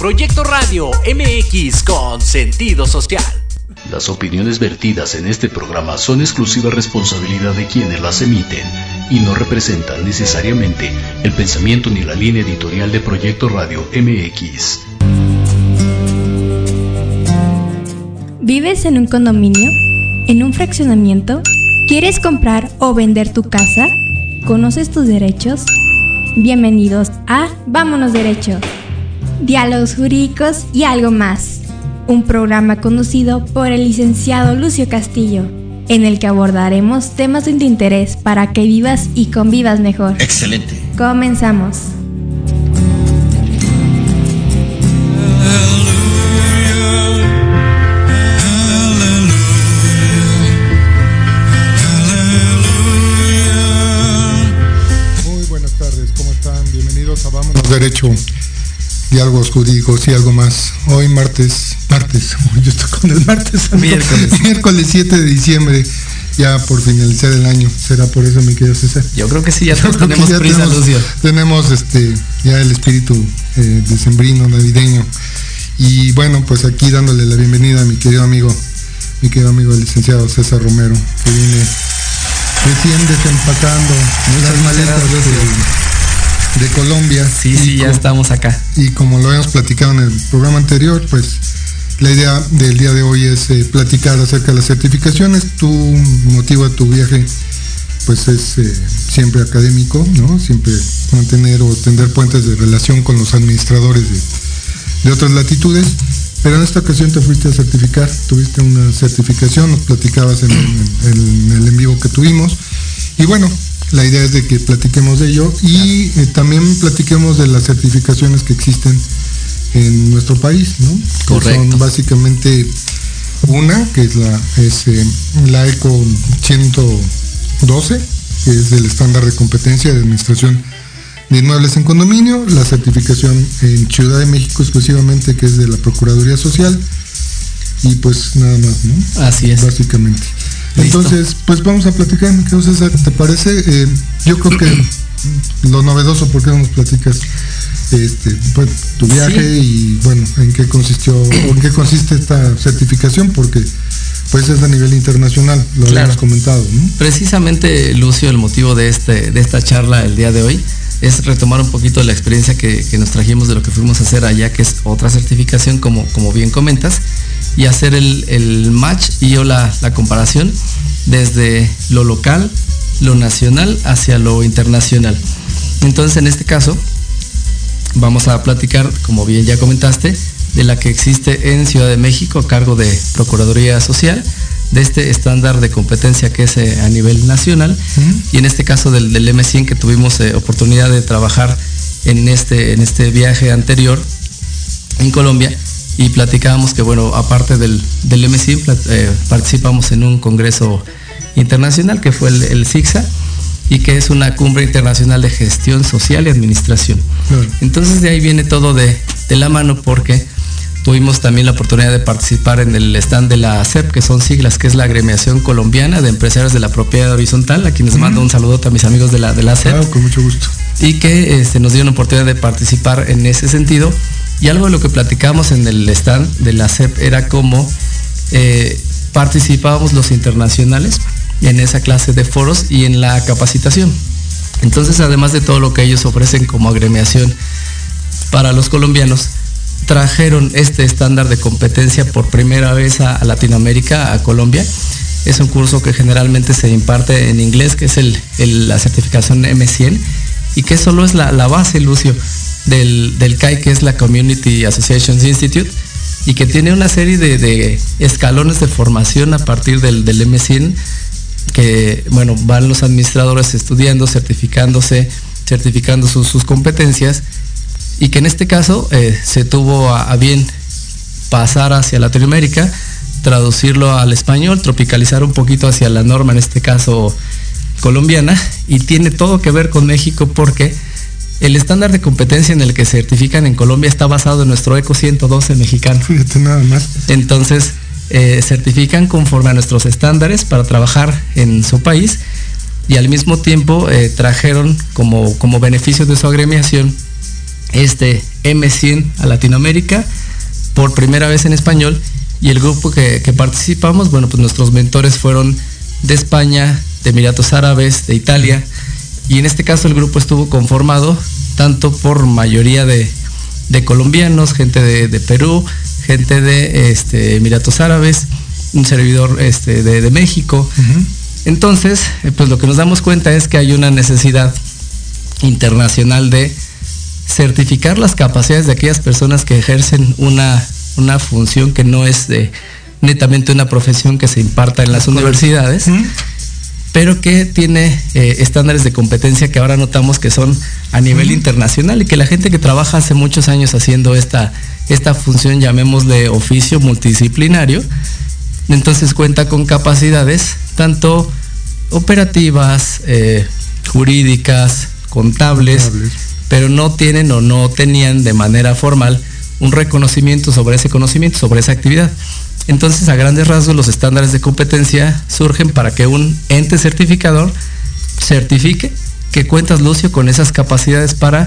Proyecto Radio MX con sentido social. Las opiniones vertidas en este programa son exclusiva responsabilidad de quienes las emiten y no representan necesariamente el pensamiento ni la línea editorial de Proyecto Radio MX. ¿Vives en un condominio? ¿En un fraccionamiento? ¿Quieres comprar o vender tu casa? ¿Conoces tus derechos? Bienvenidos a Vámonos Derecho. Diálogos jurídicos y algo más. Un programa conducido por el licenciado Lucio Castillo, en el que abordaremos temas de interés para que vivas y convivas mejor. Excelente. Comenzamos. Muy buenas tardes, ¿cómo están? Bienvenidos a Vámonos Derecho, Diálogos Jurídicos y algo más. Hoy martes, martes, yo estoy con el martes. Miércoles. miércoles 7 de diciembre, ya por finalizar el año. ¿Será por eso, mi querido César? Yo creo que sí, ya todos tenemos ya prisa, tenemos- Lucio. Tenemos este, ya el espíritu eh, decembrino, navideño. Y bueno, pues aquí dándole la bienvenida a mi querido amigo, mi querido amigo el licenciado César Romero, que viene recién desempacando las maletas de, de Colombia. Sí, sí, ya estamos acá. Y como lo habíamos platicado en el programa anterior, pues la idea del día de hoy es eh, platicar acerca de las certificaciones. Tu motivo de tu viaje pues es eh, siempre académico, ¿no? Siempre mantener o tender puentes de relación con los administradores de, de otras latitudes. Pero en esta ocasión te fuiste a certificar, tuviste una certificación, nos platicabas en, el- en el en vivo que tuvimos. Y bueno, la idea es de que platiquemos de ello y eh, también platiquemos de las certificaciones que existen en nuestro país, ¿no? Que Correcto. Son básicamente una, que es la, es, eh, la ECO 112, que es el estándar de competencia de administración de inmuebles en condominio, la certificación en Ciudad de México exclusivamente, que es de la Procuraduría Social, y pues nada más, ¿no? Así es. Básicamente. Entonces, pues vamos a platicar, mi querido César, ¿te parece? Eh, yo creo que lo novedoso, ¿por qué no nos platicas este, pues, tu viaje y bueno, en qué consistió, o en qué consiste esta certificación? Porque pues es a nivel internacional, lo Claro. habíamos comentado, ¿no? Precisamente, Lucio, el motivo de, este, de esta charla el día de hoy es retomar un poquito la experiencia que, que nos trajimos de lo que fuimos a hacer allá, que es otra certificación, como, como bien comentas, y hacer el, el match y o la, la comparación desde lo local, lo nacional hacia lo internacional. Entonces, en este caso, vamos a platicar, como bien ya comentaste, de la que existe en Ciudad de México a cargo de Procuraduría Social, de este estándar de competencia que es eh, a nivel nacional, y en este caso del, del M100 que tuvimos eh, oportunidad de trabajar en este, en este viaje anterior en Colombia, y platicábamos que, bueno, aparte del, del M100, plat- eh, participamos en un congreso internacional que fue el, el y que es una cumbre internacional de gestión social y administración. Claro. Entonces de ahí viene todo de, de la mano porque tuvimos también la oportunidad de participar en el stand de la CEP, que son siglas, que es la Agremiación Colombiana de Empresarios de la Propiedad Horizontal, a quienes mando un saludo a mis amigos de la, de la CEP Claro, con mucho gusto. y que este, nos dio una oportunidad de participar en ese sentido. Y algo de lo que platicamos en el stand de la CEP era cómo eh, participábamos los internacionales en esa clase de foros y en la capacitación. Entonces, además de todo lo que ellos ofrecen como agremiación para los colombianos, trajeron este estándar de competencia por primera vez a, Latinoamérica, a Colombia. Es un curso que generalmente se imparte en inglés, que es la certificación M100, y que solo es la, base, Lucio, del, del CAI, que es la Community Associations Institute, y que tiene una serie de, escalones de formación a partir del, del M100, que, bueno, van los administradores estudiando, certificándose, certificando sus competencias, y que en este caso eh, se tuvo a, a bien pasar hacia Latinoamérica, traducirlo al español, tropicalizar un poquito hacia la norma, en este caso colombiana, y tiene todo que ver con México porque el estándar de competencia en el que certifican en Colombia está basado en nuestro ECO 112 mexicano. Fíjate nada más. Entonces, eh, certifican conforme a nuestros estándares para trabajar en su país y al mismo tiempo eh, trajeron como, como beneficio de su agremiación este M100 a Latinoamérica por primera vez en español y el grupo que, participamos, bueno, pues nuestros mentores fueron de España, de Emiratos Árabes, de Italia y en este caso el grupo estuvo conformado tanto por mayoría de, colombianos, gente de, Perú, gente de este, Emiratos Árabes, un servidor este, de, México. Entonces, eh, pues lo que nos damos cuenta es que hay una necesidad internacional de certificar las capacidades de aquellas personas que ejercen una, una función que no es de netamente una profesión que se imparta en las universidades, pero que tiene eh, estándares de competencia que ahora notamos que son a nivel internacional y que la gente que trabaja hace muchos años haciendo esta, esta función, llamémosle oficio multidisciplinario, entonces cuenta con capacidades tanto operativas, eh, jurídicas, contables, pero no tienen o no tenían de manera formal un reconocimiento sobre ese conocimiento, sobre esa actividad. Entonces, a grandes rasgos, los estándares de competencia surgen para que un ente certificador certifique que cuentas, Lucio, con esas capacidades para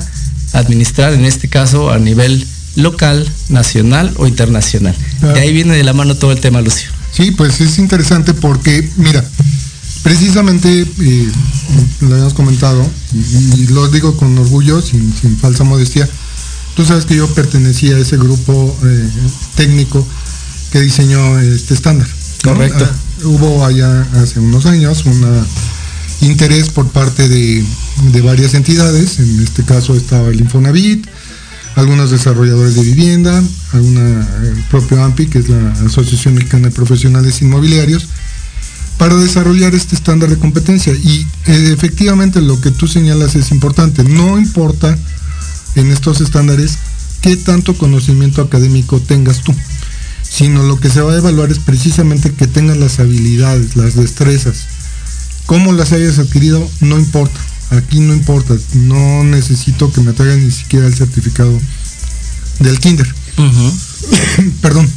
administrar, en este caso, a nivel local, nacional o internacional. De ahí viene de la mano todo el tema, Lucio. Sí, pues es interesante porque, mira, precisamente eh, lo habíamos comentado, y, lo digo con orgullo, sin, falsa modestia, tú sabes que yo pertenecía a ese grupo eh, técnico que diseñó este estándar. Correcto. Ah, hubo allá hace unos años un interés por parte de, varias entidades, en este caso estaba el Infonavit, algunos desarrolladores de vivienda, alguna, el propio AMPI, que es la Asociación Mexicana de Profesionales Inmobiliarios, para desarrollar este estándar de competencia. Y eh, efectivamente lo que tú señalas es importante. No importa en estos estándares qué tanto conocimiento académico tengas tú sino lo que se va a evaluar es precisamente que tengas las habilidades, las destrezas. Cómo las hayas adquirido, no importa. Aquí no importa. No necesito que me traigan ni siquiera el certificado del kinder. Perdón.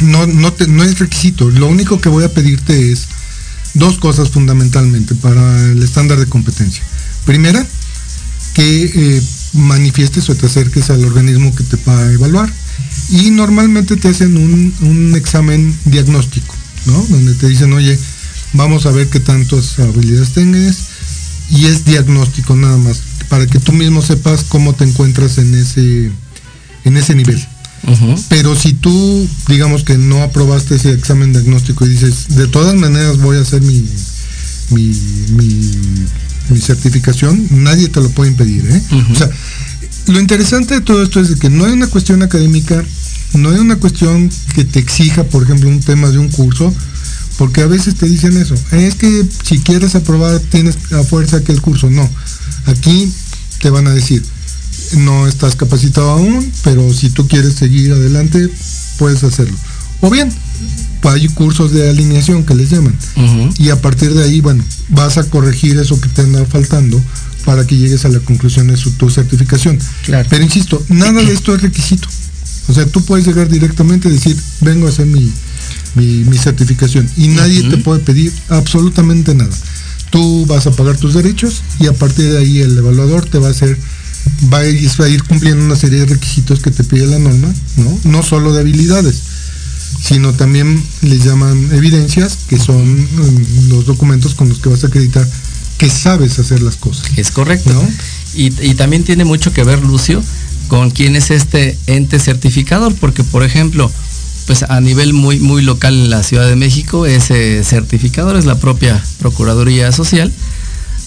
No, no, es requisito. Lo único que voy a pedirte es dos cosas fundamentalmente para el estándar de competencia. Primera, que eh, manifiestes o te acerques al organismo que te va a evaluar y normalmente te hacen un, examen diagnóstico, ¿no? Donde te dicen, oye, vamos a ver qué tantas habilidades tengas y es diagnóstico nada más, para que tú mismo sepas cómo te encuentras en ese, en ese nivel. Pero si tú, digamos que no aprobaste ese examen diagnóstico y dices, de todas maneras voy a hacer mi, mi, mi, certificación, nadie te lo puede impedir. ¿eh? O sea, lo interesante de todo esto es que no hay una cuestión académica, no hay una cuestión que te exija, por ejemplo, un tema de un curso, porque a veces te dicen eso, es que si quieres aprobar tienes a fuerza que el curso, no, aquí te van a decir, no estás capacitado aún, pero si tú quieres seguir adelante, puedes hacerlo. O bien, hay cursos de alineación que les llaman, y a partir de ahí, bueno, vas a corregir eso que te anda faltando para que llegues a la conclusión de su, tu certificación. Pero insisto, nada de esto es requisito. O sea, tú puedes llegar directamente y decir, vengo a hacer mi, mi, certificación y nadie te puede pedir absolutamente nada. Tú vas a pagar tus derechos y a partir de ahí el evaluador te va a hacer, va a ir, va a ir cumpliendo una serie de requisitos que te pide la norma, ¿no? No solo de habilidades, sino también les llaman evidencias, que son mm, los documentos con los que vas a acreditar que sabes hacer las cosas. Es correcto. Y, también tiene mucho que ver, Lucio, con quién es este ente certificador, porque por ejemplo, pues a nivel muy, muy local en la Ciudad de México, ese certificador es la propia Procuraduría Social,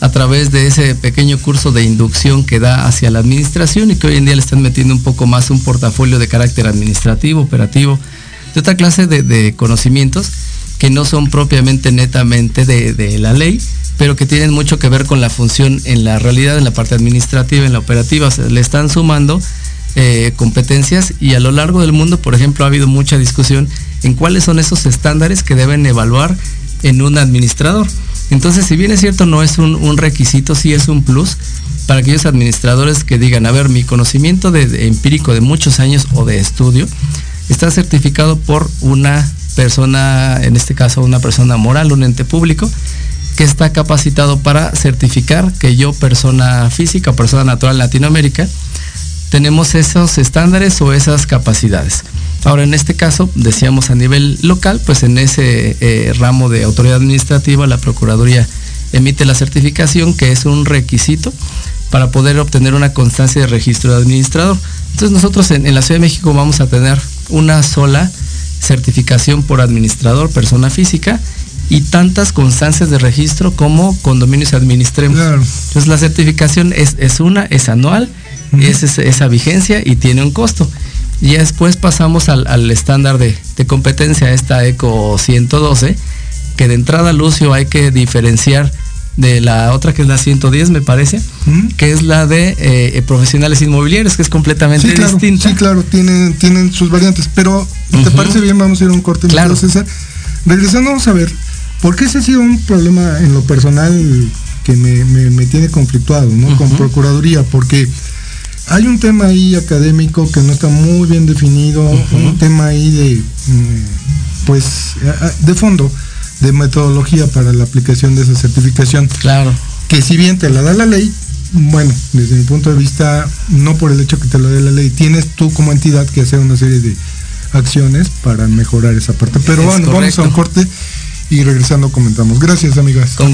a través de ese pequeño curso de inducción que da hacia la administración y que hoy en día le están metiendo un poco más un portafolio de carácter administrativo, operativo, de otra clase de, conocimientos que no son propiamente netamente de la ley, pero que tienen mucho que ver con la función en la realidad, en la parte administrativa, en la operativa. le están sumando eh, competencias y a lo largo del mundo, por ejemplo, ha habido mucha discusión en cuáles son esos estándares que deben evaluar en un administrador. Entonces, si bien es cierto, no es un, requisito, sí es un plus para aquellos administradores que digan, a ver, mi conocimiento de empírico de muchos años o de estudio está certificado por una persona, en este caso una persona moral, un ente público, que está capacitado para certificar que yo, persona física o persona natural en Latinoamérica, tenemos esos estándares o esas capacidades. Ahora, en este caso, decíamos a nivel local, pues en ese eh, ramo de autoridad administrativa, la Procuraduría emite la certificación, que es un requisito para poder obtener una constancia de registro de administrador. Entonces nosotros en, la Ciudad de México vamos a tener una sola certificación por administrador, persona física, y tantas constancias de registro como condominios administremos. Entonces la certificación es, es una, es anual, es, esa vigencia y tiene un costo. Y después pasamos al, estándar de, de, competencia, esta ECO 112, que de entrada, Lucio, hay que diferenciar de la otra que es la 110 me parece, que es la de eh, profesionales inmobiliarios, que es completamente distinta. Sí, claro, tienen, tienen sus variantes, pero ¿te parece bien? Vamos a ir a un corte, claro. César. Regresando, vamos a ver, porque ese ha sido un problema en lo personal que me, tiene conflictuado, ¿no? Con Procuraduría, porque hay un tema ahí académico que no está muy bien definido, un tema ahí de, mm, pues, de fondo de metodología para la aplicación de esa certificación. Claro. Que si bien te la da la ley, bueno, desde mi punto de vista, no por el hecho que te lo dé la ley, tienes tú como entidad que hacer una serie de acciones para mejorar esa parte. Pero bueno, vamos a un corte y regresando comentamos. Gracias, amigas. En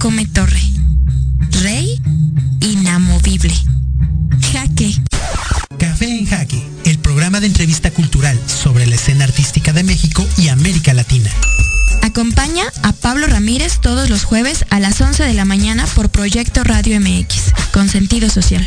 Come torre. Rey inamovible. Jaque. Café en Jaque, el programa de entrevista cultural sobre la escena artística de México y América Latina. Acompaña a Pablo Ramírez todos los jueves a las 11 de la mañana por Proyecto Radio MX, con sentido social.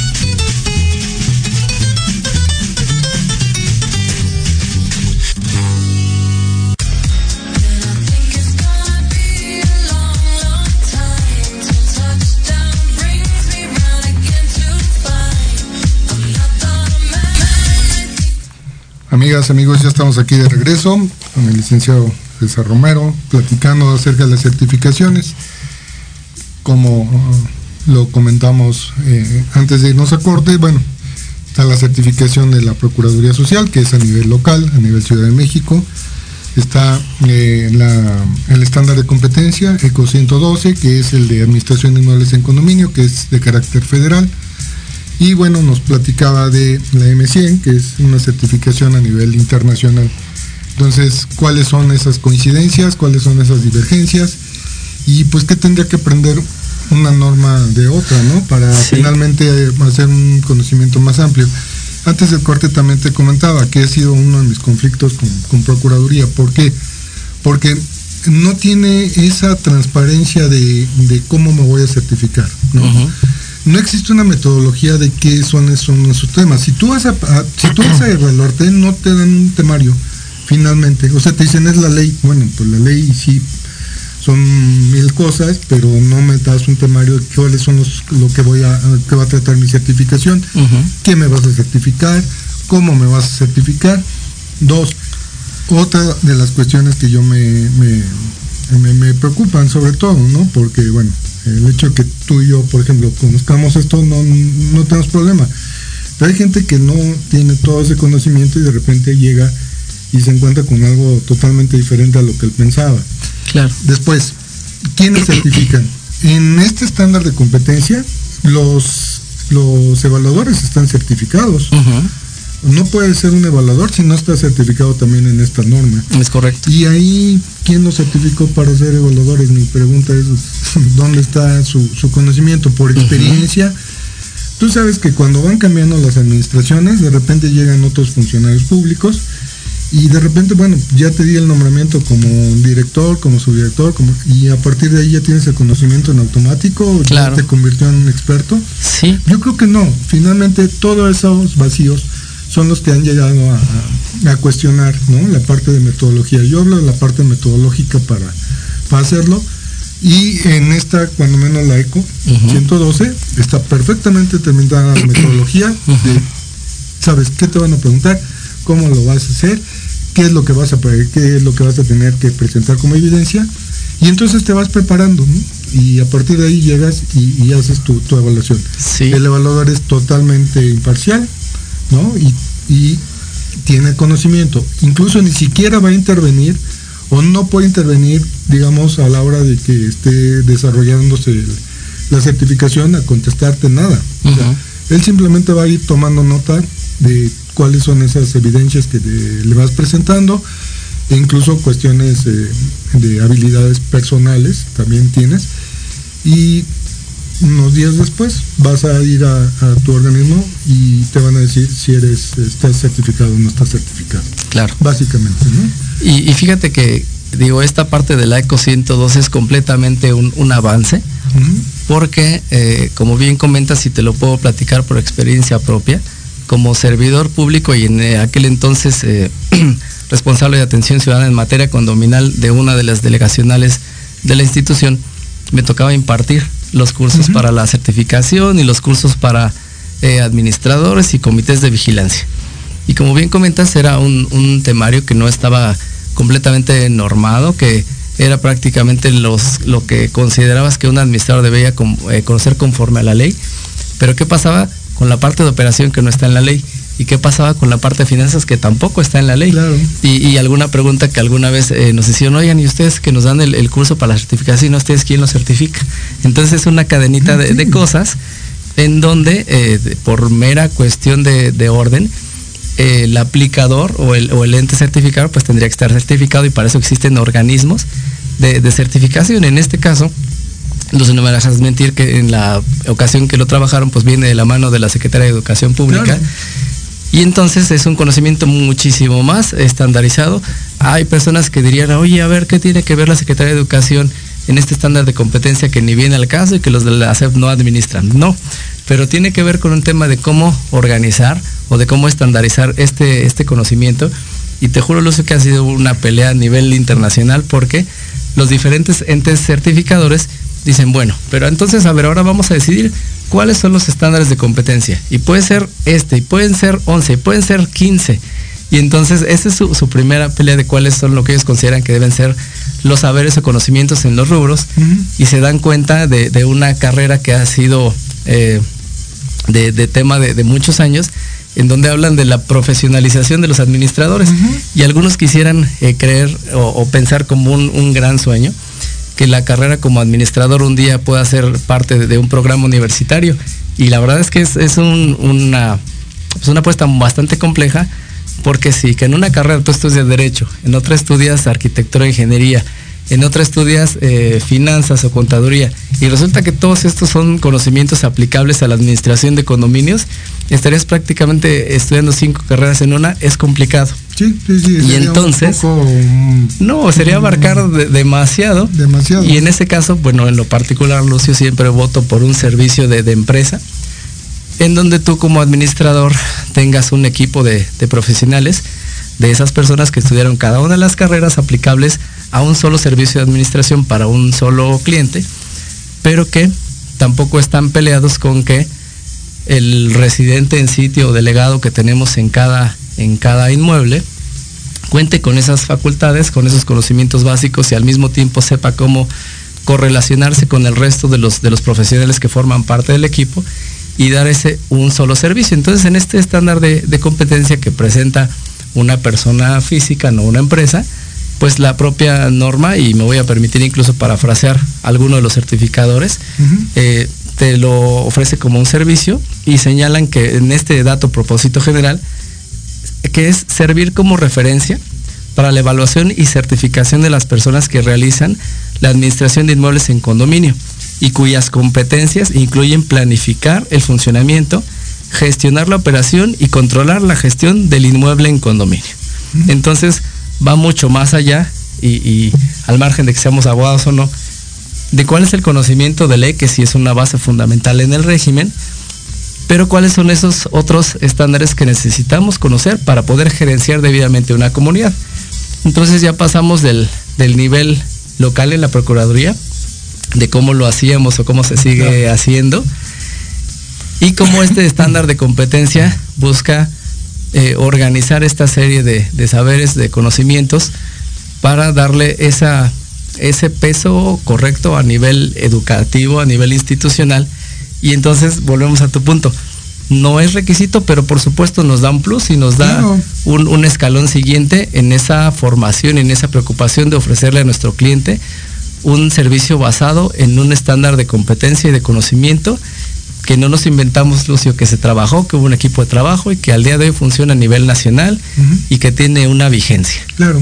Amigas, amigos, ya estamos aquí de regreso con el licenciado César Romero, platicando acerca de las certificaciones. Como lo comentamos eh, antes de irnos a corte, bueno, está la certificación de la Procuraduría Social, que es a nivel local, a nivel Ciudad de México. Está eh, el estándar de competencia, ECO 112, que es el de Administración de Inmuebles en Condominio, que es de carácter federal. Y bueno, nos platicaba de la M100, que es una certificación a nivel internacional. Entonces, ¿cuáles son esas coincidencias? ¿Cuáles son esas divergencias? Y pues, ¿qué tendría que aprender una norma de otra, ¿no? Para finalmente hacer un conocimiento más amplio. Antes del corte también te comentaba que ha sido uno de mis conflictos con, Procuraduría. ¿Por qué? Porque no tiene esa transparencia de, cómo me voy a certificar, ¿no? No existe una metodología de qué son esos, temas. Si tú vas a, si tú vas a evaluarte, no te dan un temario, finalmente. O sea, te dicen es la ley. Bueno, pues la ley sí son mil cosas, pero no me das un temario de cuáles son los, lo que voy a, que va a tratar mi certificación, qué me vas a certificar, cómo me vas a certificar. Dos, otra de las cuestiones que yo me, me, preocupan sobre todo, ¿no? Porque, bueno, el hecho de que tú y yo, por ejemplo, conozcamos esto, no, no tenemos problema. Pero hay gente que no tiene todo ese conocimiento y de repente llega y se encuentra con algo totalmente diferente a lo que él pensaba. Claro. Después, ¿quiénes certifican? En este estándar de competencia, los, los evaluadores están certificados. No puede ser un evaluador si no está certificado también en esta norma. Es correcto. Y ahí, ¿quién los certificó para ser evaluadores? Mi pregunta es, ¿dónde está su, conocimiento? ¿Por experiencia? Tú sabes que cuando van cambiando las administraciones, de repente llegan otros funcionarios públicos y de repente, bueno, ya te di el nombramiento como director, como subdirector, como, y a partir de ahí ya tienes el conocimiento en automático, ya te convirtió en un experto. Sí. Yo creo que no, finalmente todos esos vacíos son los que han llegado a, cuestionar ¿no? la parte de metodología. Yo hablo de la parte metodológica para, para hacerlo. Y en esta, cuando menos la ECO 112, está perfectamente terminada la metodología de, ¿sabes qué te van a preguntar? ¿Cómo lo vas a hacer? qué es lo que vas a qué es lo que vas a tener que presentar como evidencia y entonces te vas preparando y a partir de ahí llegas y, haces tu, evaluación. El evaluador es totalmente imparcial, ¿no? Y, tiene conocimiento. Incluso ni siquiera va a intervenir o no puede intervenir, digamos, a la hora de que esté desarrollándose la certificación a contestarte nada. él simplemente va a ir tomando nota de cuáles son esas evidencias que le vas presentando e incluso cuestiones de habilidades personales también tienes y unos días después vas a ir a, tu organismo y te van a decir si eres estás certificado o no estás certificado. Claro. Básicamente, ¿no? Y, fíjate que digo, esta parte de la ECO 102 es completamente un, avance, porque eh, como bien comentas y te lo puedo platicar por experiencia propia, como servidor público y en eh, aquel entonces eh, responsable de atención ciudadana en materia condominal de una de las delegacionales de la institución, me tocaba impartir los cursos para la certificación y los cursos para eh, administradores y comités de vigilancia. Y como bien comentas, era un, temario que no estaba completamente normado, que era prácticamente los, lo que considerabas que un administrador debía conocer conforme a la ley. Pero ¿qué pasaba? con la parte de operación que no está en la ley. ¿Y qué pasaba con la parte de finanzas que tampoco está en la ley? Y, alguna pregunta que alguna vez eh, nos hicieron, oigan, ¿y ustedes que nos dan el, curso para la certificación, ustedes quién lo certifica? Entonces es una cadenita de, cosas en donde, eh, por mera cuestión de, orden, el aplicador o el, o el, ente certificador pues tendría que estar certificado y para eso existen organismos de, de certificación. En este caso, no me dejas mentir que en la ocasión que lo trabajaron, pues viene de la mano de la Secretaría de Educación Pública. Y entonces es un conocimiento muchísimo más estandarizado. Hay personas que dirían, oye, a ver, ¿qué tiene que ver la Secretaría de Educación en este estándar de competencia que ni viene al caso y que los de la ASEP no administran? No, pero tiene que ver con un tema de cómo organizar o de cómo estandarizar este, este conocimiento. Y te juro, Lucio, que ha sido una pelea a nivel internacional porque los diferentes entes certificadores dicen, bueno, pero entonces, a ver, ahora vamos a decidir cuáles son los estándares de competencia. Y puede ser este, y pueden ser 11, y pueden ser 15. Y entonces, esa es su, primera pelea de cuáles son lo que ellos consideran que deben ser los saberes o conocimientos en los rubros y se dan cuenta de, una carrera que ha sido eh, de, tema de, muchos años, en donde hablan de la profesionalización de los administradores. Y algunos quisieran eh, creer o, pensar como un, gran sueño que la carrera como administrador un día pueda ser parte de, un programa universitario. Y la verdad es que es, una, pues una apuesta bastante compleja porque sí, que en una carrera tú estudias Derecho, en otra estudias Arquitectura e Ingeniería, en otra estudias eh, Finanzas o Contaduría, y resulta que todos estos son conocimientos aplicables a la administración de condominios, estarías prácticamente estudiando cinco carreras en una, es complicado. Sí, sí, sí. Y entonces, no, sería abarcar demasiado. Demasiado. Y en ese caso, bueno, en lo particular, Lucio, siempre voto por un servicio de, de empresa en donde tú como administrador tengas un equipo de, profesionales, de esas personas que estudiaron cada una de las carreras aplicables a un solo servicio de administración para un solo cliente, pero que tampoco están peleados con que el residente en sitio o delegado que tenemos en cada, en cada inmueble cuente con esas facultades, con esos conocimientos básicos y al mismo tiempo sepa cómo correlacionarse con el resto de los, de los profesionales que forman parte del equipo y dar ese un solo servicio. Entonces, en este estándar de, competencia que presenta una persona física, no una empresa, pues la propia norma, y me voy a permitir incluso parafrasear alguno de los certificadores, eh, te lo ofrece como un servicio y señalan que en este dato propósito general, que es servir como referencia para la evaluación y certificación de las personas que realizan la administración de inmuebles en condominio y cuyas competencias incluyen planificar el funcionamiento, gestionar la operación y controlar la gestión del inmueble en condominio. Entonces va mucho más allá y, al margen de que seamos abogados o no, de cuál es el conocimiento de ley, que sí es una base fundamental en el régimen, pero cuáles son esos otros estándares que necesitamos conocer para poder gerenciar debidamente una comunidad. Entonces ya pasamos del, del nivel local en la Procuraduría de cómo lo hacíamos o cómo se sigue haciendo y cómo este estándar de competencia busca eh, organizar esta serie de, saberes, de conocimientos para darle esa, ese peso correcto a nivel educativo, a nivel institucional. Y entonces volvemos a tu punto. No es requisito, pero por supuesto nos da un plus y nos da un, un escalón siguiente en esa formación, en esa preocupación de ofrecerle a nuestro cliente un servicio basado en un estándar de competencia y de conocimiento que no nos inventamos, Lucio, que se trabajó, que hubo un equipo de trabajo y que al día de hoy funciona a nivel nacional y que tiene una vigencia. Claro.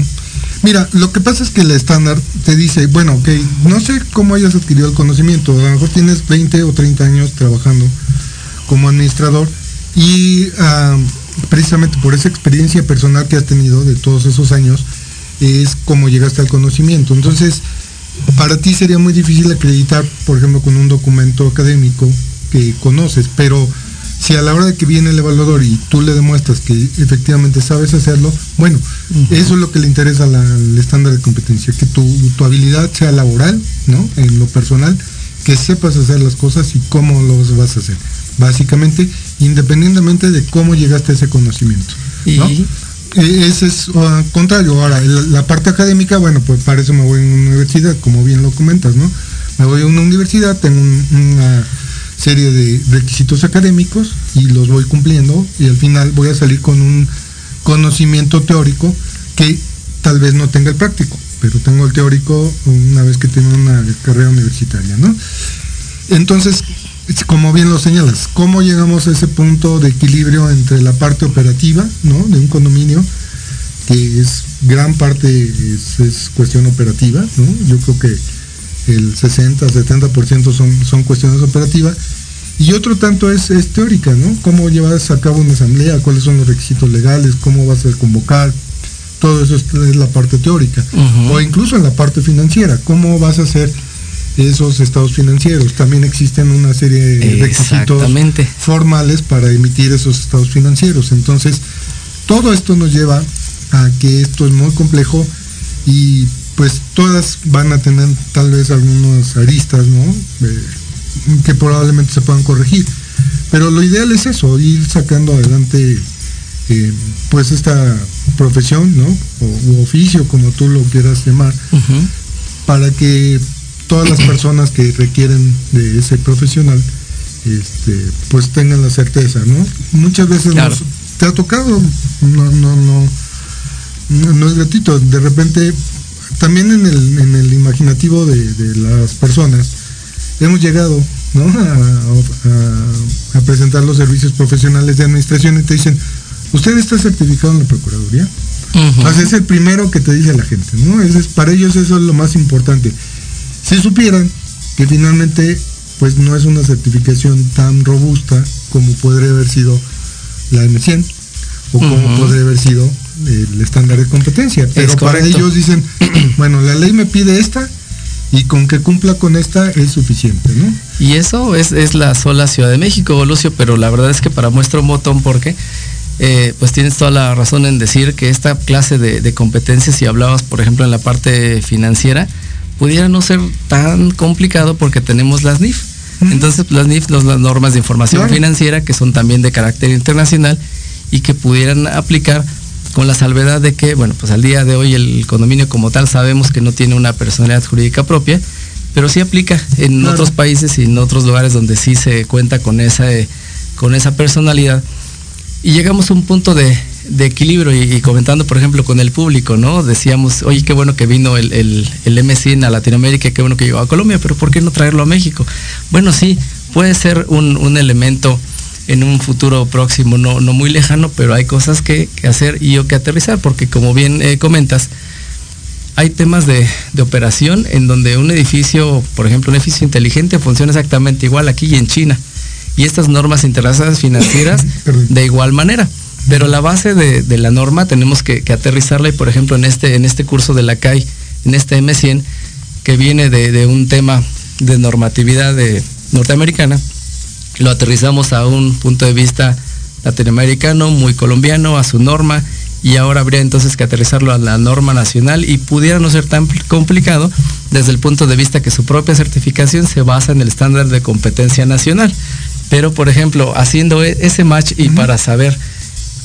Mira, lo que pasa es que el estándar te dice, bueno, ok, no sé cómo hayas adquirido el conocimiento, a lo mejor tienes 20 o 30 años trabajando como administrador y ah, precisamente por esa experiencia personal que has tenido de todos esos años, es como llegaste al conocimiento. Entonces, para ti sería muy difícil acreditar, por ejemplo, con un documento académico que conoces, pero si a la hora de que viene el evaluador y tú le demuestras que efectivamente sabes hacerlo, bueno, eso es lo que le interesa al estándar de competencia, que tu, tu, habilidad sea laboral, ¿no? En lo personal, que sepas hacer las cosas y cómo lo vas a hacer. Básicamente, independientemente de cómo llegaste a ese conocimiento. ¿no? Eh, ese es uh, contrario. Ahora, la, parte académica, bueno, pues para eso me voy a una universidad, como bien lo comentas, ¿no? Me voy a una universidad, tengo una serie de requisitos académicos y los voy cumpliendo y al final voy a salir con un conocimiento teórico que tal vez no tenga el práctico, pero tengo el teórico una vez que tengo una carrera universitaria, ¿no? Entonces, como bien lo señalas, ¿cómo llegamos a ese punto de equilibrio entre la parte operativa ¿no? de un condominio, que es gran parte es, cuestión operativa, ¿no? yo creo que el 60, 70% son, son cuestiones operativas, y otro tanto es, teórica, ¿no? ¿Cómo llevas a cabo una asamblea? ¿Cuáles son los requisitos legales? ¿Cómo vas a convocar? Todo eso es, la parte teórica. O incluso en la parte financiera, ¿cómo vas a hacer esos estados financieros. También existen una serie de requisitos formales para emitir esos estados financieros. Entonces, todo esto nos lleva a que esto es muy complejo y pues todas van a tener tal vez algunas aristas, ¿no? Eh, que probablemente se puedan corregir. Pero lo ideal es eso, ir sacando adelante eh, pues esta profesión, ¿no? O, oficio, como tú lo quieras llamar, para que todas las personas que requieren de ese profesional, este, pues tengan la certeza, ¿no? Muchas veces te ha tocado, no, no, no, no, es gatito, de repente, también en el, en el imaginativo de, las personas, hemos llegado ¿no? A, presentar los servicios profesionales de administración y te dicen, ¿usted está certificado en la Procuraduría? es el primero que te dice la gente, ¿no? Es, para ellos eso es lo más importante. Si supieran que finalmente pues no es una certificación tan robusta como podría haber sido la M100 o como podría haber sido el estándar de competencia. Pero para ellos dicen, bueno, la ley me pide esta y con que cumpla con esta es suficiente, ¿no? Y eso es, la sola Ciudad de México, Lucio, pero la verdad es que para muestra un botón porque eh, pues tienes toda la razón en decir que esta clase de, competencias, si hablabas, por ejemplo, en la parte financiera, pudiera no ser tan complicado porque tenemos las NIF. Entonces, las NIF, las normas de información financiera, que son también de carácter internacional y que pudieran aplicar con la salvedad de que, bueno, pues al día de hoy el condominio como tal sabemos que no tiene una personalidad jurídica propia, pero sí aplica en otros países y en otros lugares donde sí se cuenta con esa, con esa personalidad y llegamos a un punto de, equilibrio y, comentando, por ejemplo, con el público, ¿no? Decíamos, oye, qué bueno que vino el, el, el a Latinoamérica, qué bueno que llegó a Colombia, pero ¿por qué no traerlo a México? Bueno, sí, puede ser un, elemento en un futuro próximo, no, no muy lejano, pero hay cosas que, hacer y o que aterrizar, porque como bien eh, comentas, hay temas de, de, operación en donde un edificio, por ejemplo, un edificio inteligente funciona exactamente igual aquí y en China y estas normas internacionales financieras de igual manera. Pero la base de, la norma tenemos que, aterrizarla y por ejemplo en este, en este curso de la CAI, en este M100, que viene de, un tema de normatividad de norteamericana, lo aterrizamos a un punto de vista latinoamericano, muy colombiano, a su norma, y ahora habría entonces que aterrizarlo a la norma nacional y pudiera no ser tan complicado desde el punto de vista que su propia certificación se basa en el estándar de competencia nacional. Pero, por ejemplo, haciendo e-, ese match y para saber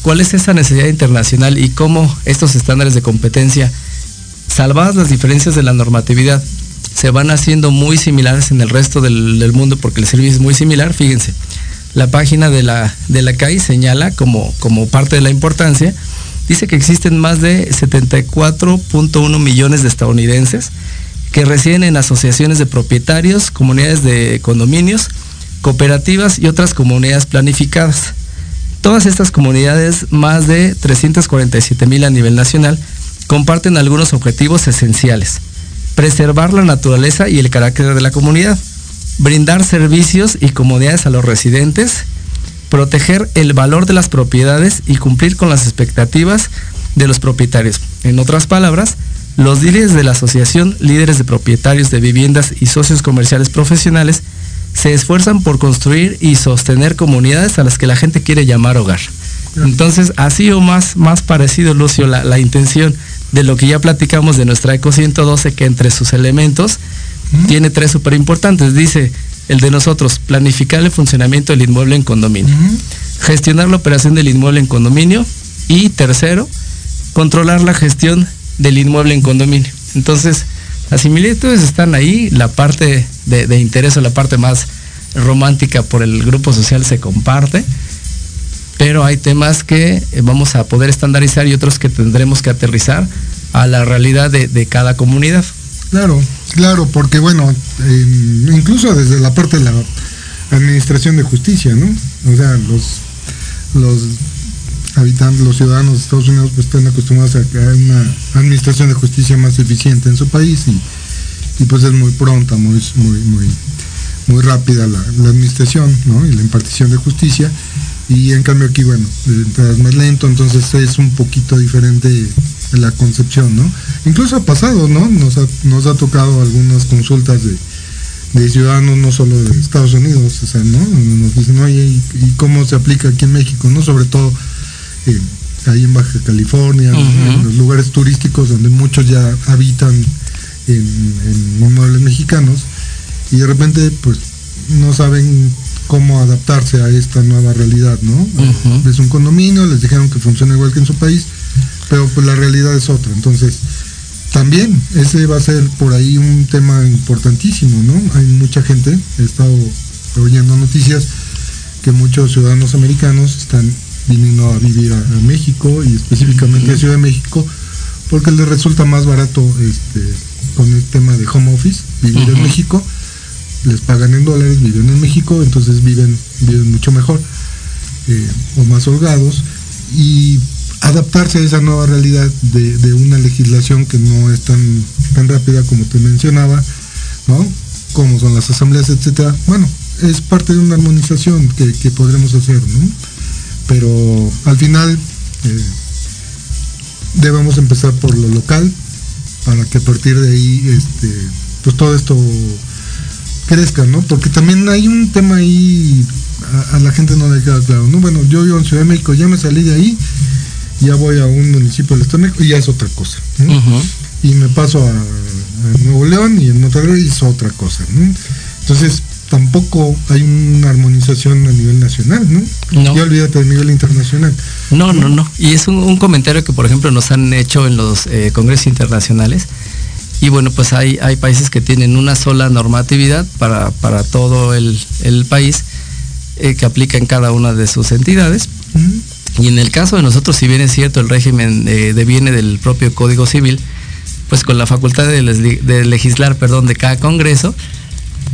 cuál es esa necesidad internacional y cómo estos estándares de competencia, salvadas las diferencias de la normatividad, se van haciendo muy similares en el resto del, mundo porque el servicio es muy similar, fíjense. La página de la, de la CAI señala como, como parte de la importancia, dice que existen más de 74.1 millones de estadounidenses que residen en asociaciones de propietarios, comunidades de condominios, cooperativas y otras comunidades planificadas. Todas estas comunidades, más de 347 mil a nivel nacional, comparten algunos objetivos esenciales. Preservar la naturaleza y el carácter de la comunidad, brindar servicios y comodidades a los residentes, proteger el valor de las propiedades y cumplir con las expectativas de los propietarios. En otras palabras, los líderes de la asociación, líderes de propietarios de viviendas y socios comerciales profesionales se esfuerzan por construir y sostener comunidades a las que la gente quiere llamar hogar. Entonces, así o más, más parecido, Lucio, la, intención de lo que ya platicamos de nuestra ECO 112, que entre sus elementos tiene tres súper importantes. Dice el de nosotros, planificar el funcionamiento del inmueble en condominio, gestionar la operación del inmueble en condominio. Y tercero, controlar la gestión del inmueble en condominio. Entonces, las similitudes están ahí, la parte de, interés o la parte más romántica por el grupo social se comparte, pero hay temas que eh, vamos a poder estandarizar y otros que tendremos que aterrizar a la realidad de, cada comunidad. Claro, claro, porque bueno, incluso desde la parte de la administración de justicia, ¿no? O sea, los, los habitantes, los ciudadanos de Estados Unidos pues están acostumbrados a que haya una administración de justicia más eficiente en su país y, pues es muy pronta, muy, muy, muy, muy rápida la, administración y la impartición de justicia. Y en cambio aquí, bueno, es más lento, entonces es un poquito diferente la concepción, ¿no? Incluso ha pasado, ¿no? Nos ha, nos ha tocado algunas consultas de, ciudadanos no solo de Estados Unidos, o sea, ¿no? Nos dicen, oye, ¿y, cómo se aplica aquí en México, no? Sobre todo ahí en Baja California, en los lugares turísticos donde muchos ya habitan en, inmuebles mexicanos y de repente pues no saben cómo adaptarse a esta nueva realidad, ¿no? Es un condominio, les dijeron que funciona igual que en su país, pero pues la realidad es otra. Entonces, también ese va a ser por ahí un tema importantísimo, ¿no? Hay mucha gente, he estado oyendo noticias que muchos ciudadanos americanos están viniendo a vivir a, México y específicamente a Ciudad de México porque les resulta más barato este, con el tema de home office, vivir en México, les pagan en dólares, viven en México, entonces viven, viven mucho mejor eh, o más holgados y adaptarse a esa nueva realidad de, una legislación que no es tan, tan rápida como te mencionaba, ¿no? Como son las asambleas, etcétera. Bueno, es parte de una armonización que, podremos hacer, ¿no? Pero al final eh, debemos empezar por lo local para que a partir de ahí este, pues todo esto crezca, ¿no? Porque también hay un tema ahí, a, la gente no le queda claro, ¿no? Bueno, yo vivo en Ciudad de México, ya me salí de ahí, ya voy a un municipio del Estado de México y ya es otra cosa, Y me paso a, Nuevo León y en Monterrey es otra cosa, ¿no? Entonces, tampoco hay una armonización a nivel nacional, ¿no? no. Ya olvídate a nivel internacional. No, no, no. Y es un, comentario que, por ejemplo, nos han hecho en los eh, congresos internacionales. Y bueno, pues hay, hay países que tienen una sola normatividad para, todo el, país eh, que aplica en cada una de sus entidades. Y en el caso de nosotros, si bien es cierto, el régimen eh, deviene del propio Código Civil, pues con la facultad de, de legislar, perdón, de cada congreso,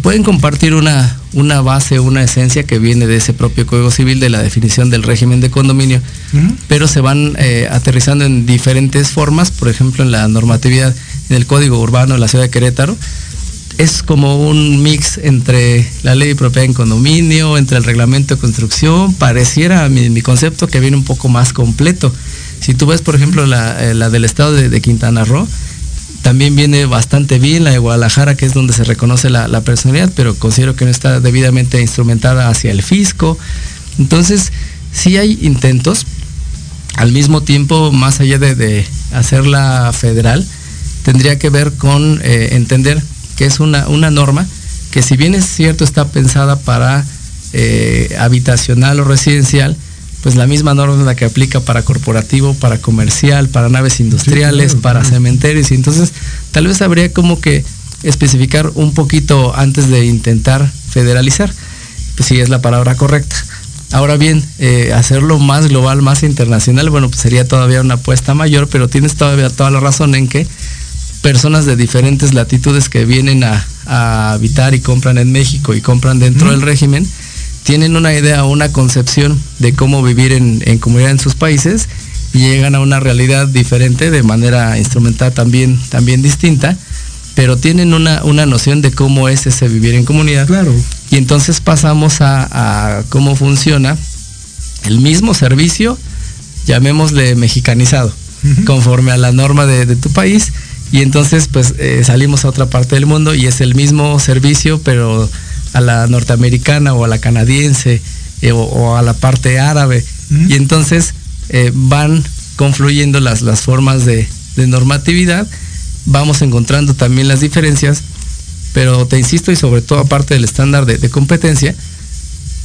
pueden compartir una, una base, una esencia que viene de ese propio Código Civil, de la definición del régimen de condominio, pero se van eh, aterrizando en diferentes formas, por ejemplo, en la normatividad en el Código Urbano de la Ciudad de Querétaro, es como un mix entre la ley propia en condominio, entre el reglamento de construcción, pareciera mi, mi concepto que viene un poco más completo. Si tú ves, por ejemplo, la, eh, del estado de Quintana Roo, también viene bastante bien la de Guadalajara, que es donde se reconoce la, personalidad, pero considero que no está debidamente instrumentada hacia el fisco. Entonces, sí hay intentos, al mismo tiempo, más allá de, hacerla federal, tendría que ver con eh, entender que es una, una norma que si bien es cierto está pensada para eh, habitacional o residencial, pues la misma norma la que aplica para corporativo, para comercial, para naves industriales, para cementerios. Y entonces tal vez habría como que especificar un poquito antes de intentar federalizar, pues si es la palabra correcta. Ahora bien, eh, hacerlo más global, más internacional, bueno, pues sería todavía una apuesta mayor, pero tienes todavía toda la razón en que personas de diferentes latitudes que vienen a, habitar y compran en México y compran dentro del régimen, tienen una idea una concepción de cómo vivir en, comunidad en sus países y llegan a una realidad diferente de manera instrumental también, también distinta, pero tienen una, una noción de cómo es ese vivir en comunidad. Claro. Y entonces pasamos a, cómo funciona el mismo servicio, llamémosle mexicanizado, conforme a la norma de, tu país. Y entonces pues eh, salimos a otra parte del mundo y es el mismo servicio, pero a la norteamericana o a la canadiense eh, o, a la parte árabe. Y entonces eh, van confluyendo las, las formas de, normatividad, vamos encontrando también las diferencias, pero te insisto y sobre todo aparte del estándar de, competencia,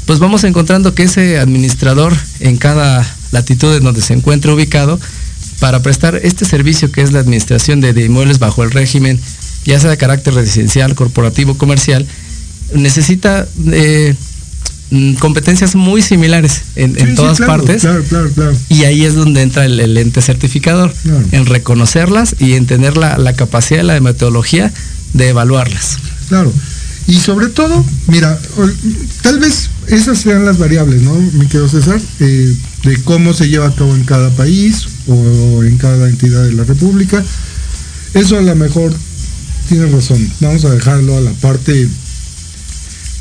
pues vamos encontrando que ese administrador en cada latitud en donde se encuentra ubicado, para prestar este servicio que es la administración de, inmuebles bajo el régimen, ya sea de carácter residencial, corporativo, comercial, necesita eh, mm, competencias muy similares en, todas partes. Y ahí es donde entra el, ente certificador, en reconocerlas y en tener la, capacidad, la metodología de evaluarlas. Claro. Y sobre todo, mira, tal vez esas sean las variables, ¿no, mi querido César? Eh, de cómo se lleva a cabo en cada país o en cada entidad de la República. Eso a lo mejor tiene razón. Vamos a dejarlo a la parte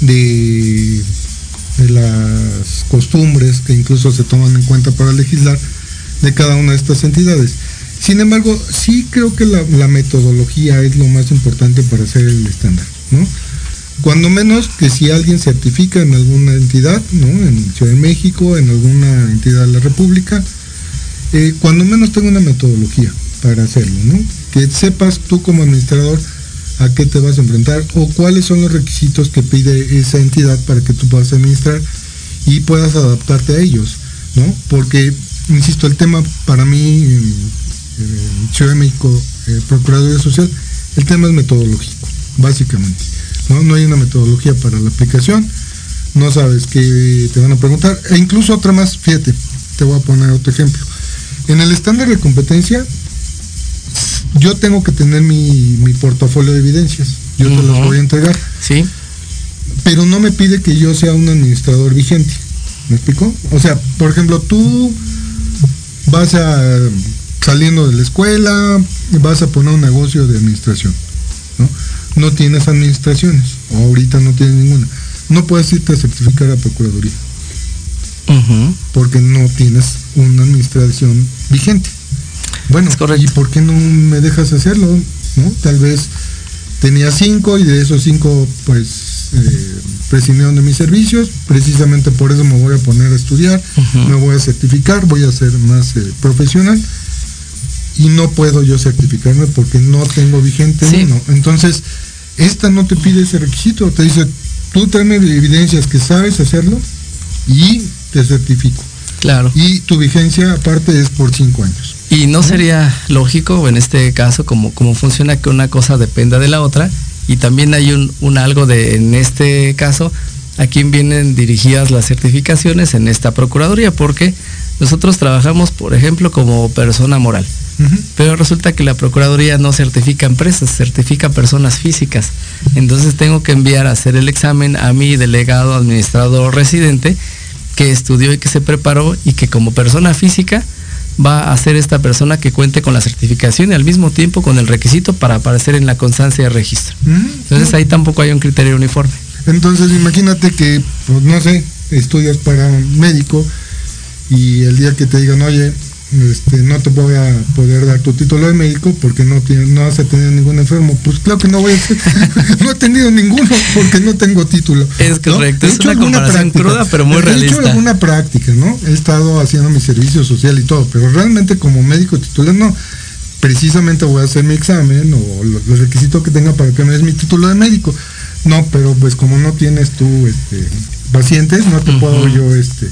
de, las costumbres que incluso se toman en cuenta para legislar de cada una de estas entidades. Sin embargo, sí creo que la, metodología es lo más importante para hacer el estándar, ¿no? Cuando menos que si alguien certifica en alguna entidad, ¿no? En Ciudad de México, en alguna entidad de la República, eh, cuando menos tenga una metodología para hacerlo, ¿no? Que sepas tú como administrador a qué te vas a enfrentar o cuáles son los requisitos que pide esa entidad para que tú puedas administrar y puedas adaptarte a ellos, ¿no? Porque, insisto, el tema para mí Ciudad de México eh, Procuraduría Social, el tema es metodológico, básicamente. ¿No? no hay una metodología para la aplicación, no sabes qué te van a preguntar. E incluso otra más, fíjate, te voy a poner otro ejemplo. En el estándar de competencia, yo tengo que tener mi, portafolio de evidencias. Yo te los voy a entregar. Sí. Pero no me pide que yo sea un administrador vigente. ¿Me explico? O sea, por ejemplo, tú vas a saliendo de la escuela, vas a poner un negocio de administración. ¿No? tienes administraciones, o ahorita no tienes ninguna. No puedes irte a certificar a Procuraduría. Porque no tienes una administración vigente. Bueno, ¿y por qué no me dejas hacerlo? ¿No? Tal vez tenía cinco y de esos cinco pues eh, prescindieron de mis servicios, precisamente por eso me voy a poner a estudiar, me voy a certificar, voy a ser más eh, profesional y no puedo yo certificarme porque no tengo vigente uno. Entonces, esta no te pide ese requisito, te dice, tú tráeme evidencias que sabes hacerlo y te certifico. Claro. Y tu vigencia aparte es por cinco años. Y no sería lógico en este caso como, como funciona que una cosa dependa de la otra y también hay un, un algo de, en este caso, a quién vienen dirigidas las certificaciones en esta Procuraduría, porque nosotros trabajamos, por ejemplo, como persona moral. Pero resulta que la Procuraduría no certifica empresas, certifica personas físicas. Entonces tengo que enviar a hacer el examen a mi delegado, administrador residente, que estudió y que se preparó y que como persona física va a ser esta persona que cuente con la certificación y al mismo tiempo con el requisito para aparecer en la constancia de registro. Entonces ahí tampoco hay un criterio uniforme. Entonces imagínate que, pues no sé, estudias para médico y el día que te digan, oye, este, no te voy a poder dar tu título de médico porque no, tiene, no has tenido ningún enfermo. Pues claro que no voy a no he tenido ninguno porque no tengo título. Es correcto, es una comparación cruda pero muy realista. He hecho alguna práctica, ¿no? He estado haciendo mi servicio social y todo, pero realmente como médico titular no. Precisamente voy a hacer mi examen o los requisitos que tenga para que me des mi título de médico. No, pero pues como no tienes tú este, pacientes, no te puedo yo este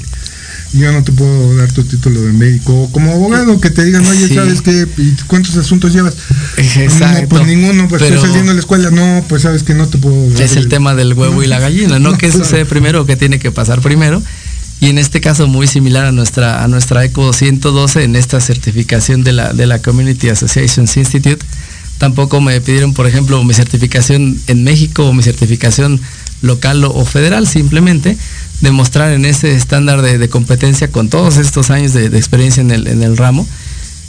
yo no te puedo dar tu título de médico. como abogado, que te digan, oye, ¿sabes qué? ¿Y cuántos asuntos llevas? Exacto. No, pues ninguno, pues estoy saliendo de la escuela. No, pues sabes que no te puedo dar. Es el, tema del huevo y la gallina, ¿no? ¿Qué sucede primero? ¿Qué tiene que pasar primero? Y en este caso muy similar a nuestra, a nuestra ECO 112, en esta certificación de la, de la Community Associations Institute, tampoco me pidieron, por ejemplo, mi certificación en México o mi certificación local o federal, simplemente demostrar en ese estándar de, competencia con todos estos años de, experiencia en el, ramo,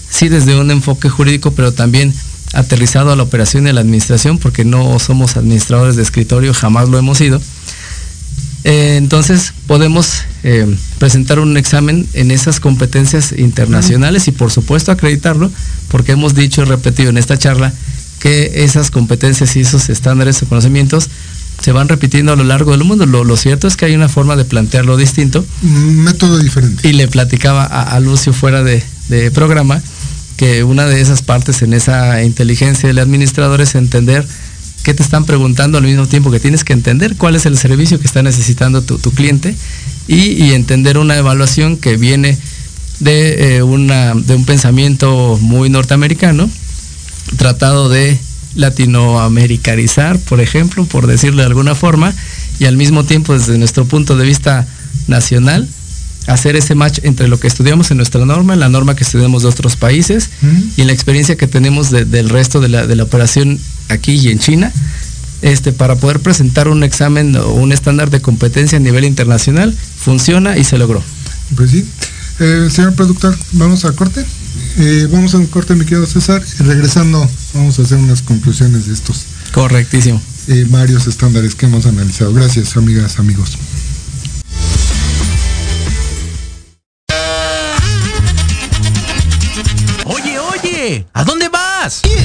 sí desde un enfoque jurídico, pero también aterrizado a la operación y a la administración, porque no somos administradores de escritorio, jamás lo hemos sido. Eh, entonces podemos eh, presentar un examen en esas competencias internacionales y por supuesto acreditarlo, porque hemos dicho y repetido en esta charla que esas competencias y esos estándares o conocimientos se van repitiendo a lo largo del mundo. Lo, cierto es que hay una forma de plantearlo distinto. Un método diferente. Y le platicaba a, Lucio fuera de, programa que una de esas partes en esa inteligencia del administrador es entender qué te están preguntando al mismo tiempo que tienes que entender cuál es el servicio que está necesitando tu, cliente y, entender una evaluación que viene de, eh, una, de un pensamiento muy norteamericano tratado de latinoamericanizar, por ejemplo, por decirlo de alguna forma, y al mismo tiempo desde nuestro punto de vista nacional, hacer ese match entre lo que estudiamos en nuestra norma, la norma que estudiamos de otros países y la experiencia que tenemos del resto de la, de la, operación aquí y en China, este, para poder presentar un examen o un estándar de competencia a nivel internacional, funciona y se logró. Pues sí. Eh, señor productor, ¿vamos a corte? Eh, vamos a un corte, mi querido César, y regresando vamos a hacer unas conclusiones de estos. Correctísimo. Eh, varios estándares que hemos analizado. Gracias, amigas, amigos. Oye, oye, ¿a dónde vas? ¿Quién, yo?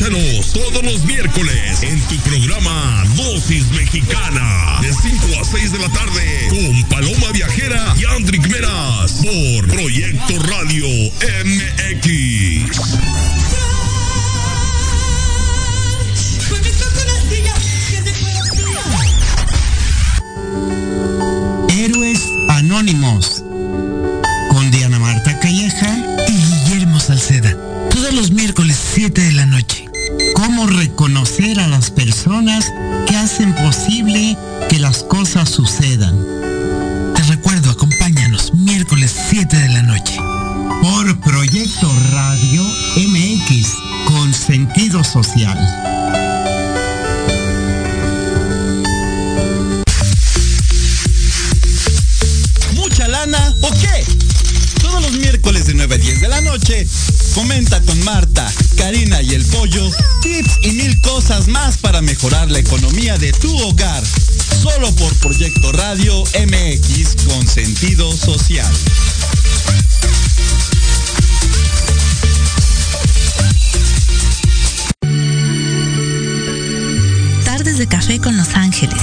Escúchanos todos los miércoles en tu programa Dosis Mexicana, de 5 a 6 de la tarde, con Paloma Viajera y Andrick Meras, por Proyecto Radio MX. Héroes Anónimos con Diana Marta Calleja y Guillermo Salceda. Todos los miércoles 7 de la noche. Cómo reconocer a las personas que hacen posible que las cosas sucedan. Te recuerdo, acompáñanos miércoles 7 de la noche. Por Proyecto Radio MX con sentido social. ¿Mucha lana o qué? Todos los miércoles de 9 a 10 de la noche, comenta con Marta, Karina y el Pollo tips y mil cosas más para mejorar la economía de tu hogar. Solo por Proyecto Radio MX con sentido social. Tardes de café con Los Ángeles.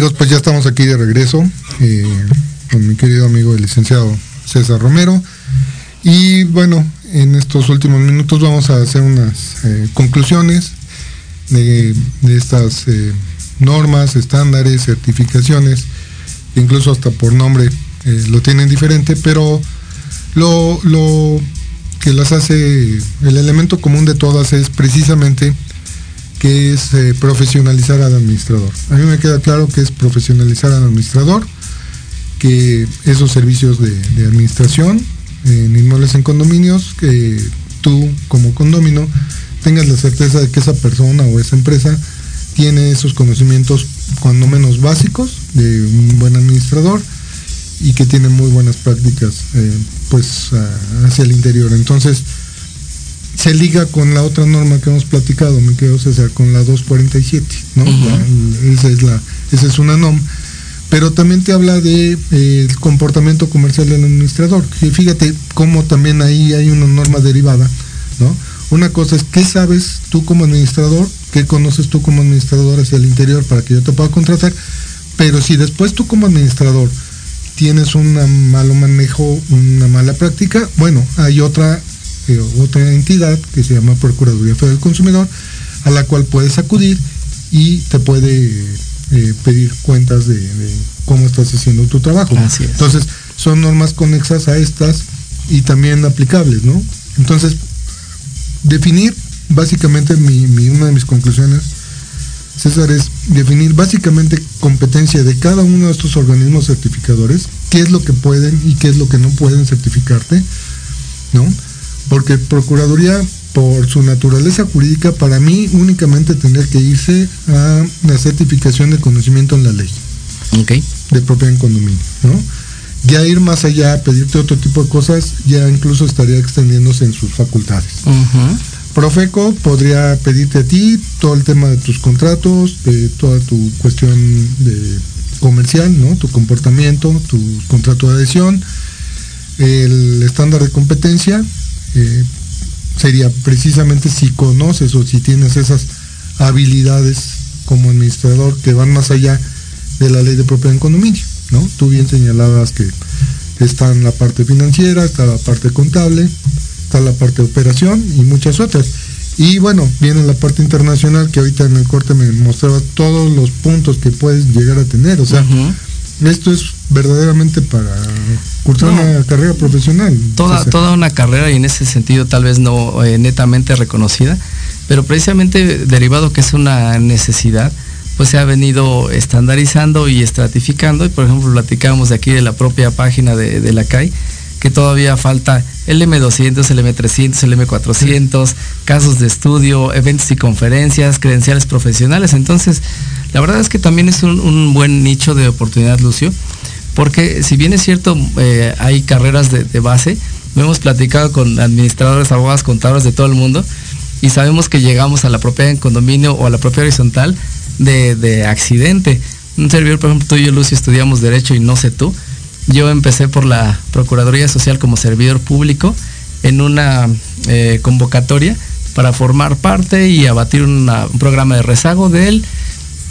Pues ya estamos aquí de regreso eh, con mi querido amigo el licenciado César Romero. Y bueno, en estos últimos minutos vamos a hacer unas eh, conclusiones de, estas eh, normas, estándares, certificaciones, incluso hasta por nombre lo tienen diferente, pero lo, lo que las hace, el elemento común de todas es precisamente que es eh, profesionalizar al administrador. A mí me queda claro que es profesionalizar al administrador, que esos servicios de, administración en inmuebles en condominios, que tú como condomino tengas la certeza de que esa persona o esa empresa tiene esos conocimientos cuando menos básicos de un buen administrador y que tiene muy buenas prácticas eh, pues hacia el interior. Entonces, se liga con la otra norma que hemos platicado, me quedo César, con la 247, ¿no? La- esa, es la, esa es una NOM. Pero también te habla de eh, el comportamiento comercial del administrador. que fíjate cómo también ahí hay una norma derivada, ¿no? Una cosa es qué sabes tú como administrador, qué conoces tú como administrador hacia el interior para que yo te pueda contratar, pero si después tú como administrador tienes un malo manejo, una mala práctica, bueno, hay otra eh, otra entidad que se llama Procuraduría Federal del Consumidor, a la cual puedes acudir y te puede eh, pedir cuentas de, de cómo estás haciendo tu trabajo. Así es. Entonces, son normas conexas a estas y también aplicables, ¿no? Entonces, definir básicamente mi, mi- una de mis conclusiones, César, es definir básicamente competencia de cada uno de estos organismos certificadores, qué es lo que pueden y qué es lo que no pueden certificarte, ¿no? Porque Procuraduría, por su naturaleza jurídica, para mí únicamente tendría que irse a la certificación de conocimiento en la ley Ok. de propiedad en condominio, ¿no? Ya ir más allá, pedirte otro tipo de cosas, ya incluso estaría extendiéndose en sus facultades. Profeco podría pedirte a ti todo el tema de tus contratos, de toda tu cuestión de comercial, ¿no? Tu comportamiento, tu contrato de adhesión, el estándar de competencia eh, sería precisamente si conoces o si tienes esas habilidades como administrador que van más allá de la ley de propiedad en condominio, ¿no? Tú bien señalabas que está en la parte financiera, está la parte contable, está la parte de operación y muchas otras. Y bueno, viene la parte internacional que ahorita en el corte me mostraba todos los puntos que puedes llegar a tener. O sea, esto es verdaderamente para cursar No. una carrera profesional. toda, César. toda una carrera y en ese sentido tal vez no eh, netamente reconocida, pero precisamente derivado que es una necesidad, pues se ha venido estandarizando y estratificando y por ejemplo platicábamos de aquí de la propia página de, de la CAI que todavía falta el M200, el M300, el M400, casos de estudio, eventos y conferencias, credenciales profesionales. Entonces, la verdad es que también es un, buen nicho de oportunidad, Lucio, porque si bien es cierto, eh, hay carreras de, base, hemos platicado con administradores, abogados, contadores de todo el mundo y sabemos que llegamos a la propiedad en condominio o a la propia horizontal de, de accidente. Un servidor, por ejemplo, tú y yo, Lucio, estudiamos Derecho y no sé tú yo empecé por la Procuraduría Social como servidor público en una eh, convocatoria para formar parte y abatir un programa de rezago del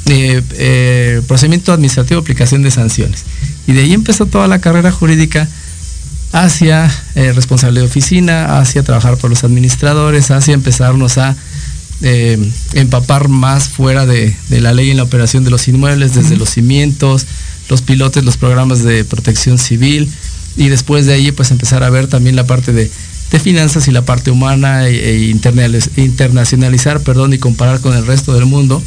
eh, eh, procedimiento administrativo de aplicación de sanciones. Y de ahí empezó toda la carrera jurídica hacia responsabilidad de oficina, hacia trabajar por los administradores, hacia empezarnos a empapar más fuera de, de, la ley en la operación de los inmuebles, desde los cimientos, los pilotes, los programas de protección civil y después de ahí pues empezar a ver también la parte de, finanzas y la parte humana e, e internacionalizar, perdón, y comparar con el resto del mundo.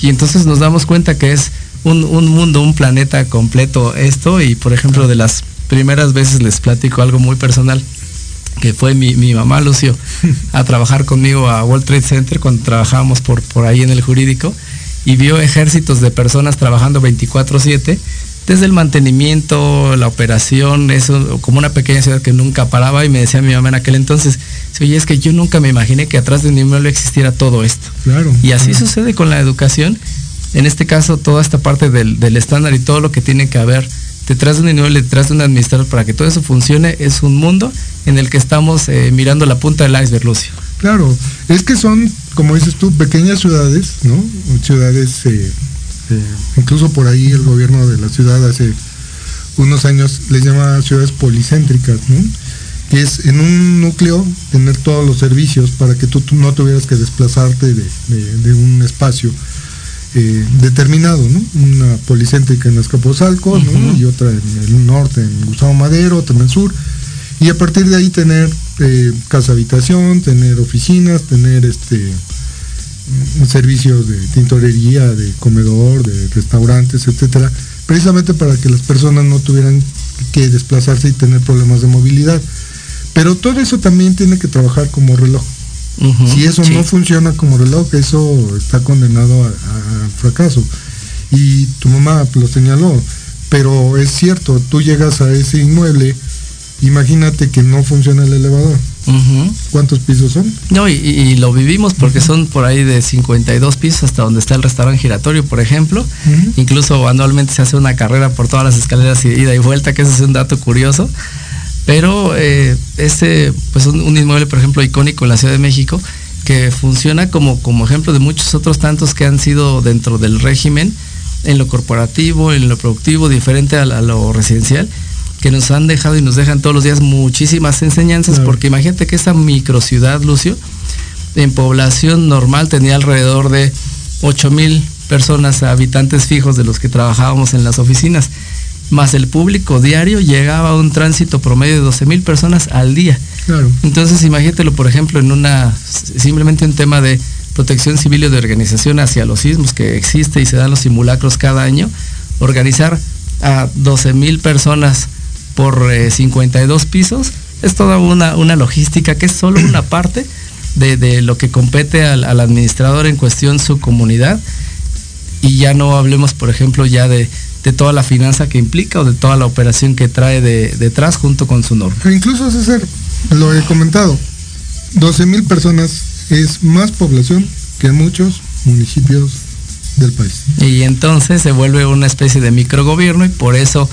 Y entonces nos damos cuenta que es un, mundo, un planeta completo esto y por ejemplo de las primeras veces les platico algo muy personal que fue mi, mamá Lucio a trabajar conmigo a World Trade Center cuando trabajábamos por, por ahí en el jurídico y vio ejércitos de personas trabajando 24/7, desde el mantenimiento, la operación, eso como una pequeña ciudad que nunca paraba y me decía mi mamá en aquel entonces, oye, es que yo nunca me imaginé que atrás de un inmueble existiera todo esto. Claro. Y así sucede con la educación, en este caso toda esta parte del, estándar y todo lo que tiene que haber detrás de un inmueble, detrás de un administrador, para que todo eso funcione, es un mundo en el que estamos eh, mirando la punta del iceberg, Lucio. Claro, es que son, como dices tú, pequeñas ciudades, ¿no? Ciudades, eh, eh, incluso por ahí el gobierno de la ciudad hace unos años les llama ciudades policéntricas, ¿no? Que es en un núcleo tener todos los servicios para que tú, no tuvieras que desplazarte de, un espacio eh, determinado, ¿no? Una policéntrica en Escaposalco, ¿no? Y otra en el norte, en Gustavo Madero, otra en el sur. Y a partir de ahí tener eh, casa habitación, tener oficinas, tener este servicios de tintorería, de comedor, de restaurantes, etcétera, precisamente para que las personas no tuvieran que desplazarse y tener problemas de movilidad. Pero todo eso también tiene que trabajar como reloj. si eso no funciona como reloj, eso está condenado al fracaso. Y tu mamá lo señaló, pero es cierto, tú llegas a ese inmueble Imagínate que no funciona el elevador. ¿Cuántos pisos son? No, y, lo vivimos porque son por ahí de 52 pisos hasta donde está el restaurante giratorio, por ejemplo. Incluso anualmente se hace una carrera por todas las escaleras y ida y vuelta, que ese es un dato curioso. Pero eh, este, pues un, un, inmueble, por ejemplo, icónico en la Ciudad de México, que funciona como, como ejemplo de muchos otros tantos que han sido dentro del régimen, en lo corporativo, en lo productivo, diferente a lo residencial que nos han dejado y nos dejan todos los días muchísimas enseñanzas, porque imagínate que esta microciudad, Lucio, en población normal tenía alrededor de 8 mil personas, habitantes fijos de los que trabajábamos en las oficinas, más el público diario llegaba a un tránsito promedio de 12 mil personas al día. Entonces imagínatelo, por ejemplo, en una, simplemente un tema de protección civil y de organización hacia los sismos que existe y se dan los simulacros cada año, organizar a 12 mil personas por 52 eh, pisos, es toda una, una logística que es solo una parte de, lo que compete al, administrador en cuestión su comunidad. Y ya no hablemos, por ejemplo, ya de, toda la finanza que implica o de toda la operación que trae detrás junto con su norma. incluso, César, lo he comentado, 12 mil personas es más población que muchos municipios del país. Y entonces se vuelve una especie de microgobierno y por eso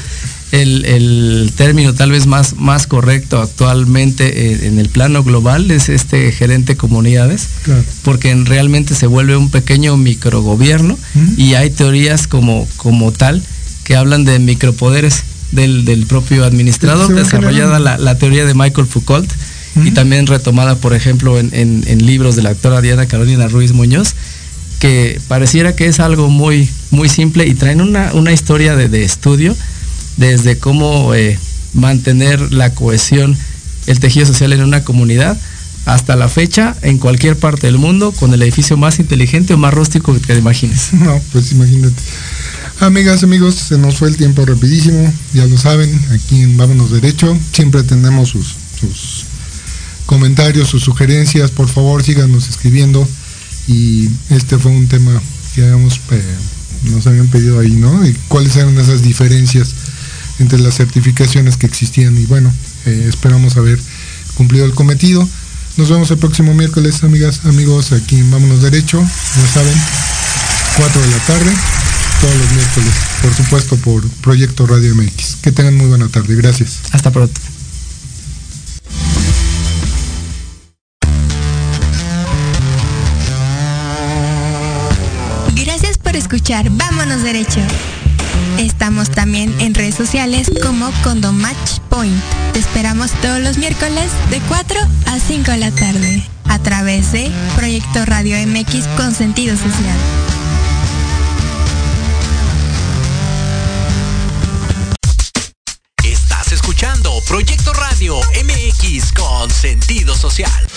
el, término tal vez más, más correcto actualmente eh, en el plano global es este gerente comunidades, porque realmente se vuelve un pequeño microgobierno y hay teorías como, como tal que hablan de micropoderes del, propio administrador, desarrollada la, teoría de Michael Foucault y también retomada, por ejemplo, en, libros de la actora Diana Carolina Ruiz Muñoz, que pareciera que es algo muy, muy simple y traen una, una historia de, de estudio desde cómo eh, mantener la cohesión, el tejido social en una comunidad, hasta la fecha, en cualquier parte del mundo, con el edificio más inteligente o más rústico que te imagines. No, pues imagínate. Amigas, amigos, se nos fue el tiempo rapidísimo, ya lo saben, aquí en Vámonos Derecho, siempre tenemos sus, comentarios, sus sugerencias, por favor síganos escribiendo. Y este fue un tema que habíamos, nos habían pedido ahí, ¿no? Cuáles eran esas diferencias entre las certificaciones que existían. Y bueno, eh, esperamos haber cumplido el cometido. Nos vemos el próximo miércoles, amigas, amigos, aquí en Vámonos Derecho, ya saben, 4 de la tarde, todos los miércoles, por supuesto por Proyecto Radio MX. Que tengan muy buena tarde, gracias. Hasta pronto. Gracias por escuchar Vámonos Derecho. Estamos también en redes sociales como Condomatch Point. Te esperamos todos los miércoles de 4 a 5 de la tarde a través de Proyecto Radio MX con sentido social. Estás escuchando Proyecto Radio MX con sentido social.